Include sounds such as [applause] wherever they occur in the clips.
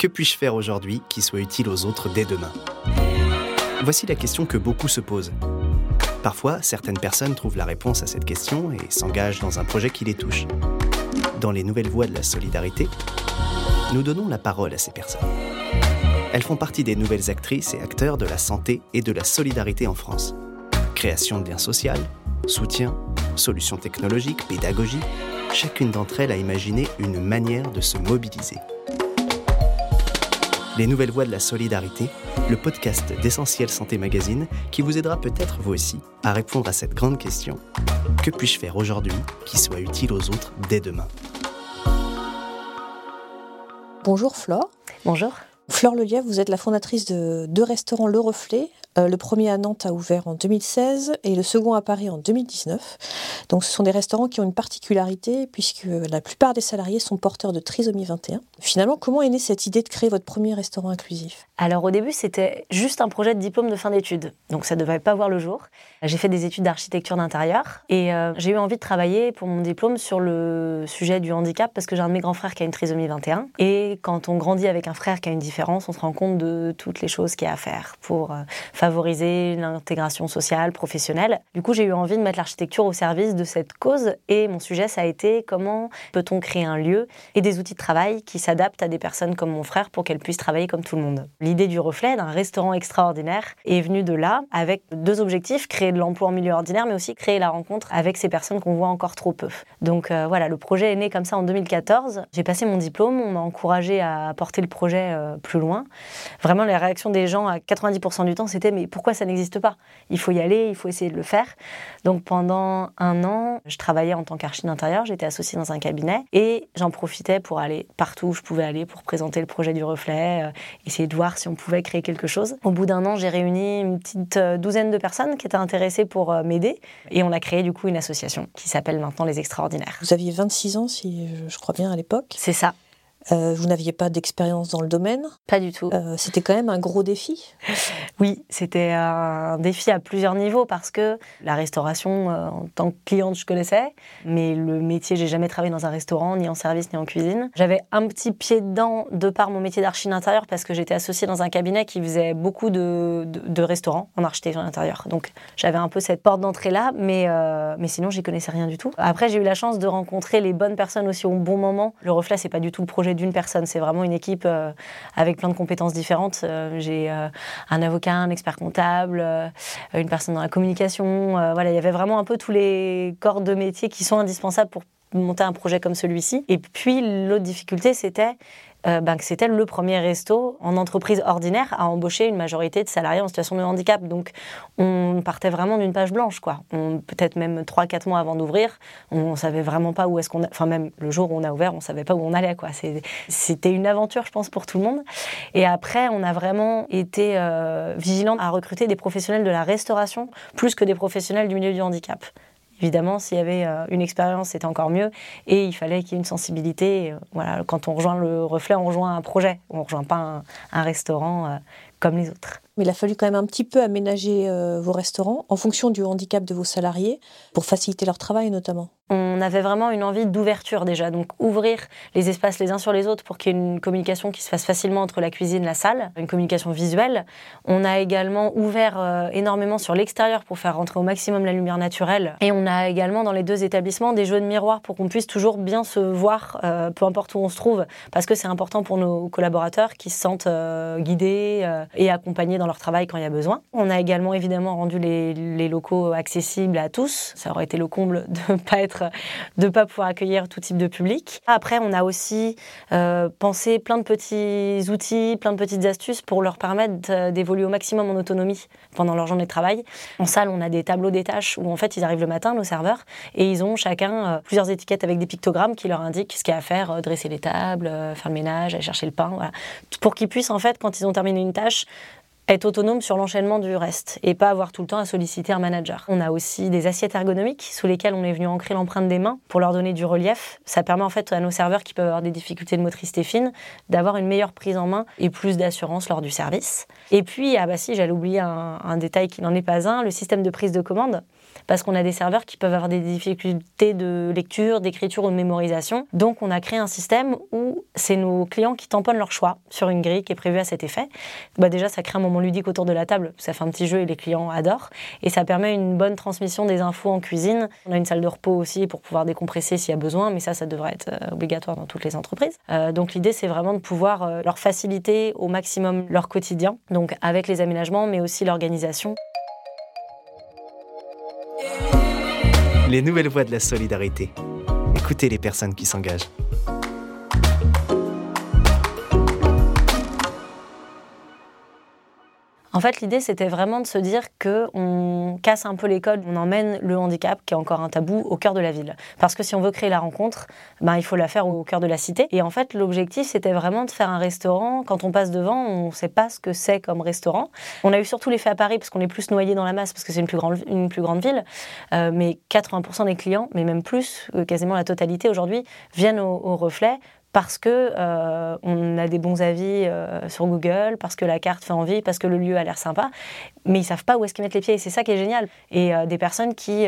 Que puis-je faire aujourd'hui qui soit utile aux autres dès demain? Voici la question que beaucoup se posent. Parfois, certaines personnes trouvent la réponse à cette question et s'engagent dans un projet qui les touche. Dans les nouvelles voies de la solidarité, nous donnons la parole à ces personnes. Elles font partie des nouvelles actrices et acteurs de la santé et de la solidarité en France. Création de liens sociaux, soutien, solutions technologiques, pédagogie, chacune d'entre elles a imaginé une manière de se mobiliser. Les Nouvelles Voies de la Solidarité, le podcast d'Essentiel Santé Magazine qui vous aidera peut-être vous aussi à répondre à cette grande question. Que puis-je faire aujourd'hui qui soit utile aux autres dès demain? Bonjour Flore. Bonjour. Flore Lelièvre, vous êtes la fondatrice de deux restaurants Le Reflet, euh, le premier à Nantes a ouvert en 2016 et le second à Paris en 2019. Donc ce sont des restaurants qui ont une particularité puisque la plupart des salariés sont porteurs de trisomie 21. Finalement, comment est née cette idée de créer votre premier restaurant inclusif? Alors au début, c'était juste un projet de diplôme de fin d'études. Donc ça ne devait pas voir le jour. J'ai fait des études d'architecture d'intérieur et euh, j'ai eu envie de travailler pour mon diplôme sur le sujet du handicap parce que j'ai un de mes grands frères qui a une trisomie 21. Et quand on grandit avec un frère qui a une différence, on se rend compte de toutes les choses qu'il y a à faire pour euh, favoriser l'intégration sociale, professionnelle. Du coup, j'ai eu envie de mettre l'architecture au service de cette cause et mon sujet, ça a été comment peut-on créer un lieu et des outils de travail qui s'adaptent à des personnes comme mon frère pour qu'elles puissent travailler comme tout le monde. L'idée du reflet d'un restaurant extraordinaire est venue de là avec deux objectifs, créer de l'emploi en milieu ordinaire, mais aussi créer la rencontre avec ces personnes qu'on voit encore trop peu. Donc euh, voilà, le projet est né comme ça en 2014. J'ai passé mon diplôme, on m'a encouragé à porter le projet euh, plus loin. Vraiment, les réactions des gens à 90% du temps, c'était mais pourquoi ça n'existe pas? Il faut y aller, il faut essayer de le faire. Donc pendant un an, je travaillais en tant qu'archi d'intérieur, j'étais associée dans un cabinet et j'en profitais pour aller partout où je pouvais aller pour présenter le projet du reflet, euh, essayer de voir si on pouvait créer quelque chose. Au bout d'un an, j'ai réuni une petite euh, douzaine de personnes qui étaient intéressées pour euh, m'aider et on a créé du coup une association qui s'appelle maintenant Les Extraordinaires. Vous aviez 26 ans, si je crois bien, à l'époque. C'est ça. Euh, vous n'aviez pas d'expérience dans le domaine Pas du tout. Euh, c'était quand même un gros défi Oui, c'était un défi à plusieurs niveaux parce que la restauration, euh, en tant que cliente, je connaissais, mais le métier, j'ai jamais travaillé dans un restaurant, ni en service, ni en cuisine. J'avais un petit pied dedans de par mon métier d'archi d'intérieur parce que j'étais associée dans un cabinet qui faisait beaucoup de, de, restaurants en architecture d'intérieur. Donc j'avais un peu cette porte d'entrée là, mais, mais sinon, j'y connaissais rien du tout. Après, j'ai eu la chance de rencontrer les bonnes personnes aussi au bon moment. Le reflet, c'est pas du tout le projet d'une personne, c'est vraiment une équipe euh, avec plein de compétences différentes. Euh, j'ai euh, un avocat, un expert comptable, une personne dans la communication. voilà, il y avait vraiment un peu tous les corps de métier qui sont indispensables pour monter un projet comme celui-ci. Et puis l'autre difficulté, c'était euh, ben, que c'était le premier resto en entreprise ordinaire à embaucher une majorité de salariés en situation de handicap. Donc on partait vraiment d'une page blanche, quoi. Peut-être même 3-4 mois avant d'ouvrir, on savait vraiment pas où est-ce qu'on... Enfin même le jour où on a ouvert, on savait pas où on allait, quoi. C'était une aventure, je pense, pour tout le monde. Et après, on a vraiment été euh, vigilant à recruter des professionnels de la restauration plus que des professionnels du milieu du handicap. Évidemment, s'il y avait euh, une expérience, c'était encore mieux. Et il fallait qu'il y ait une sensibilité. Voilà, quand on rejoint le reflet, on rejoint un projet. On ne rejoint pas un, restaurant euh, comme les autres. Mais il a fallu quand même un petit peu aménager euh, vos restaurants en fonction du handicap de vos salariés pour faciliter leur travail notamment. On avait vraiment une envie d'ouverture déjà, donc ouvrir les espaces les uns sur les autres pour qu'il y ait une communication qui se fasse facilement entre la cuisine et la salle, une communication visuelle. On a également ouvert euh, énormément sur l'extérieur pour faire rentrer au maximum la lumière naturelle. Et on a également dans les deux établissements des jeux de miroir pour qu'on puisse toujours bien se voir, euh, peu importe où on se trouve, parce que c'est important pour nos collaborateurs qui se sentent guidés et accompagnés dans leur travail quand il y a besoin. On a également évidemment rendu les, locaux accessibles à tous. Ça aurait été le comble [laughs] de ne pas pas pouvoir accueillir tout type de public. Après, on a aussi euh, pensé plein de petits outils, plein de petites astuces pour leur permettre d'évoluer au maximum en autonomie pendant leur journée de travail. En salle, on a des tableaux des tâches où en fait ils arrivent le matin, nos serveurs, et ils ont chacun euh, plusieurs étiquettes avec des pictogrammes qui leur indiquent ce qu'il y a à faire, euh, dresser les tables, faire le ménage, aller chercher le pain, pour qu'ils puissent en fait, quand ils ont terminé une tâche, English. Être autonome sur l'enchaînement du reste et pas avoir tout le temps à solliciter un manager. On a aussi des assiettes ergonomiques sous lesquelles on est venu ancrer l'empreinte des mains pour leur donner du relief. Ça permet en fait à nos serveurs qui peuvent avoir des difficultés de motricité fine d'avoir une meilleure prise en main et plus d'assurance lors du service. Et puis, ah bah si, j'allais oublier un, détail qui n'en est pas un, le système de prise de commande parce qu'on a des serveurs qui peuvent avoir des difficultés de lecture, d'écriture ou de mémorisation. Donc on a créé un système où c'est nos clients qui tamponnent leur choix sur une grille qui est prévue à cet effet. Bah déjà, ça crée un moment ludique autour de la table, ça fait un petit jeu et les clients adorent. Et ça permet une bonne transmission des infos en cuisine. On a une salle de repos aussi pour pouvoir décompresser s'il y a besoin, mais ça, ça devrait être euh, obligatoire dans toutes les entreprises. Euh, donc l'idée, c'est vraiment de pouvoir euh, leur faciliter au maximum leur quotidien, donc avec les aménagements, mais aussi l'organisation. Les nouvelles voies de la solidarité. Écoutez les personnes qui s'engagent. En fait, l'idée, c'était vraiment de se dire qu'on casse un peu les codes, on emmène le handicap, qui est encore un tabou, au cœur de la ville. Parce que si on veut créer la rencontre, ben, il faut la faire au cœur de la cité. Et en fait, l'objectif, c'était vraiment de faire un restaurant. Quand on passe devant, on ne sait pas ce que c'est comme restaurant. On a eu surtout l'effet à Paris, parce qu'on est plus noyé dans la masse, parce que c'est une, plus grande, une plus grande ville. Euh, mais 80% des clients, mais même plus, euh, quasiment la totalité aujourd'hui, viennent au, au reflet parce que euh, on a des bons avis euh, sur Google, parce que la carte fait envie, parce que le lieu a l'air sympa, mais ils savent pas où est-ce qu'ils mettent les pieds. Et c'est ça qui est génial. Et euh, des personnes qui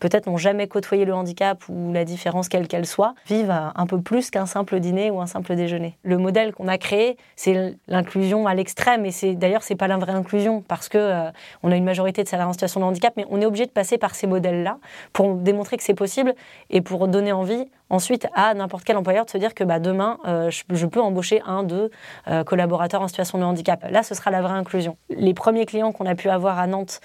peut-être n'ont jamais côtoyé le handicap ou la différence quelle qu'elle soit, vivent un peu plus qu'un simple dîner ou un simple déjeuner. Le modèle qu'on a créé, c'est l'inclusion à l'extrême. Et c'est d'ailleurs c'est pas la vraie inclusion parce que on a une majorité de salariés en situation de handicap, mais on est obligé de passer par ces modèles-là pour démontrer que c'est possible et pour donner envie ensuite à n'importe quel employeur de se dire que bah, demain, euh, je, peux embaucher un, deux euh, collaborateurs en situation de handicap. Là, ce sera la vraie inclusion. Les premiers clients qu'on a pu avoir à Nantes,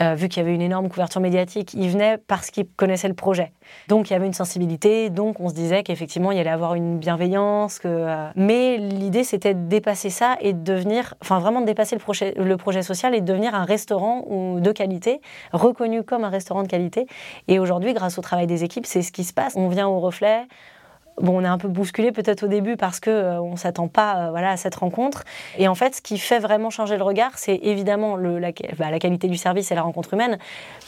euh, vu qu'il y avait une énorme couverture médiatique, ils venaient parce qu'ils connaissaient le projet. Donc il y avait une sensibilité, donc on se disait qu'effectivement il y allait avoir une bienveillance. Euh, Mais l'idée c'était de dépasser ça et de devenir, enfin vraiment de dépasser le projet, le projet social et de devenir un restaurant de qualité, reconnu comme un restaurant de qualité. Et aujourd'hui, grâce au travail des équipes, c'est ce qui se passe. On vient au reflet, Bon, on est un peu bousculé peut-être au début parce que ne euh, on s'attend pas euh, à cette rencontre. Et en fait, ce qui fait vraiment changer le regard, c'est évidemment bah, la, qualité du service et la rencontre humaine,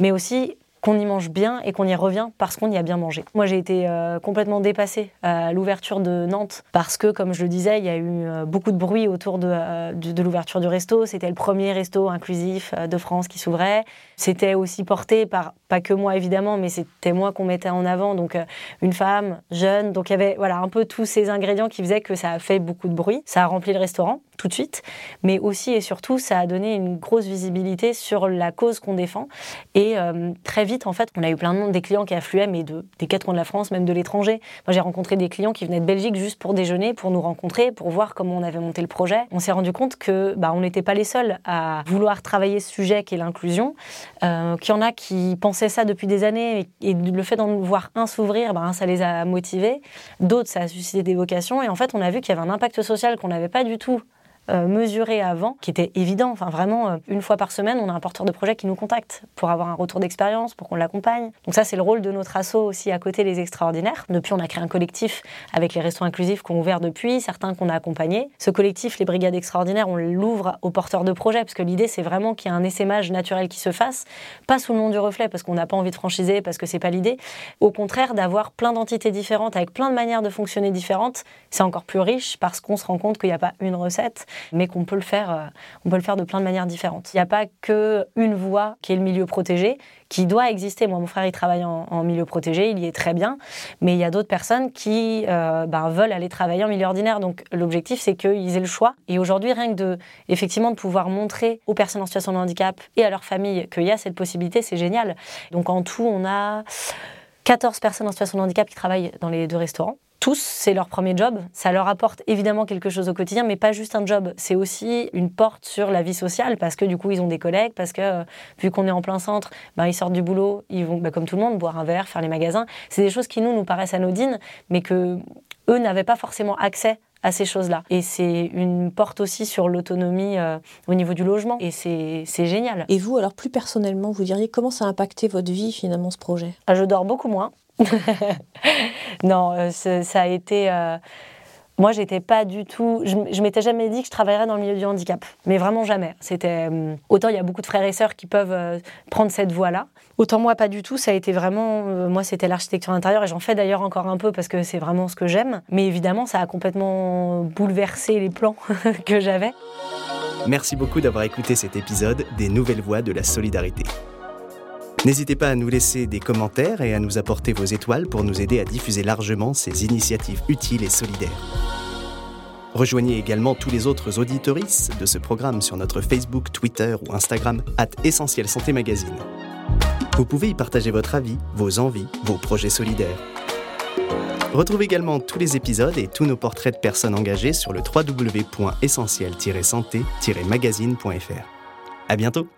mais aussi qu'on y mange bien et qu'on y revient parce qu'on y a bien mangé. Moi, j'ai été euh, complètement dépassée à l'ouverture de Nantes parce que, comme je le disais, il y a eu euh, beaucoup de bruit autour de, euh, de, l'ouverture du resto. C'était le premier resto inclusif de France qui s'ouvrait. C'était aussi porté par, pas que moi évidemment, mais c'était moi qu'on mettait en avant. Donc, une femme jeune. Donc, il y avait voilà, un peu tous ces ingrédients qui faisaient que ça a fait beaucoup de bruit. Ça a rempli le restaurant tout de suite, mais aussi et surtout, ça a donné une grosse visibilité sur la cause qu'on défend. Et très vite, en fait, on a eu plein de monde, des clients qui affluaient, mais de, des quatre coins de la France, même de l'étranger. Moi, j'ai rencontré des clients qui venaient de Belgique juste pour déjeuner, pour nous rencontrer, pour voir comment on avait monté le projet. On s'est rendu compte que bah, on n'était pas les seuls à vouloir travailler ce sujet qui est l'inclusion, euh, qu'il y en a qui pensaient ça depuis des années, et, le fait d'en voir un s'ouvrir, bah, ça les a motivés. D'autres, ça a suscité des vocations, et en fait, on a vu qu'il y avait un impact social qu'on n'avait pas du tout mesuré avant, qui était évident. Enfin, vraiment, euh, une fois par semaine, on a un porteur de projet qui nous contacte pour avoir un retour d'expérience, pour qu'on l'accompagne. Donc ça, c'est le rôle de notre asso aussi à côté les extraordinaires. Depuis, on a créé un collectif avec les restaurants inclusifs qu'on ouvert depuis, certains qu'on a accompagnés. Ce collectif, les brigades extraordinaires, on l'ouvre aux porteurs de projet, parce que l'idée, c'est vraiment qu'il y ait un essaimage naturel qui se fasse, pas sous le nom du reflet, parce qu'on n'a pas envie de franchiser, parce que c'est pas l'idée. Au contraire, d'avoir plein d'entités différentes, avec plein de manières de fonctionner différentes, c'est encore plus riche, parce qu'on se rend compte qu'il n'y a pas une recette mais qu'on peut le faire, euh, on peut le faire de plein de manières différentes. Il n'y a pas que une voie qui est le milieu protégé, qui doit exister. Moi, mon frère, il travaille en, milieu protégé, il y est très bien, mais il y a d'autres personnes qui euh, ben, veulent aller travailler en milieu ordinaire. Donc, l'objectif, c'est qu'ils aient le choix. Et aujourd'hui, rien que de, effectivement, de pouvoir montrer aux personnes en situation de handicap et à leurs familles qu'il y a cette possibilité, c'est génial. Donc, en tout, on a 14 personnes en situation de handicap qui travaillent dans les deux restaurants tous, c'est leur premier job. Ça leur apporte évidemment quelque chose au quotidien, mais pas juste un job. C'est aussi une porte sur la vie sociale parce que du coup, ils ont des collègues, parce que euh, vu qu'on est en plein centre, ben, ils sortent du boulot, ils vont, ben, comme tout le monde, boire un verre, faire les magasins. C'est des choses qui nous, nous paraissent anodines, mais que eux n'avaient pas forcément accès à ces choses-là. Et c'est une porte aussi sur l'autonomie euh, au niveau du logement. Et c'est génial. Et vous, alors plus personnellement, vous diriez comment ça a impacté votre vie finalement ce projet? Ah, Je dors beaucoup moins. [laughs] non, euh, ça a été. Euh, moi, j'étais pas du tout. Je, m'étais jamais dit que je travaillerais dans le milieu du handicap, mais vraiment jamais. C'était euh, autant il y a beaucoup de frères et sœurs qui peuvent prendre cette voie-là, autant moi pas du tout. Ça a été vraiment. moi, c'était l'architecture intérieure et j'en fais d'ailleurs encore un peu parce que c'est vraiment ce que j'aime. Mais évidemment, ça a complètement bouleversé les plans [laughs] que j'avais. Merci beaucoup d'avoir écouté cet épisode des Nouvelles Voies de la Solidarité. N'hésitez pas à nous laisser des commentaires et à nous apporter vos étoiles pour nous aider à diffuser largement ces initiatives utiles et solidaires. Rejoignez également tous les autres auditoristes de ce programme sur notre Facebook, Twitter ou Instagram, at Essentiel Santé Magazine. Vous pouvez y partager votre avis, vos envies, vos projets solidaires. Retrouvez également tous les épisodes et tous nos portraits de personnes engagées sur le www.essentiel-santé-magazine.fr. À bientôt!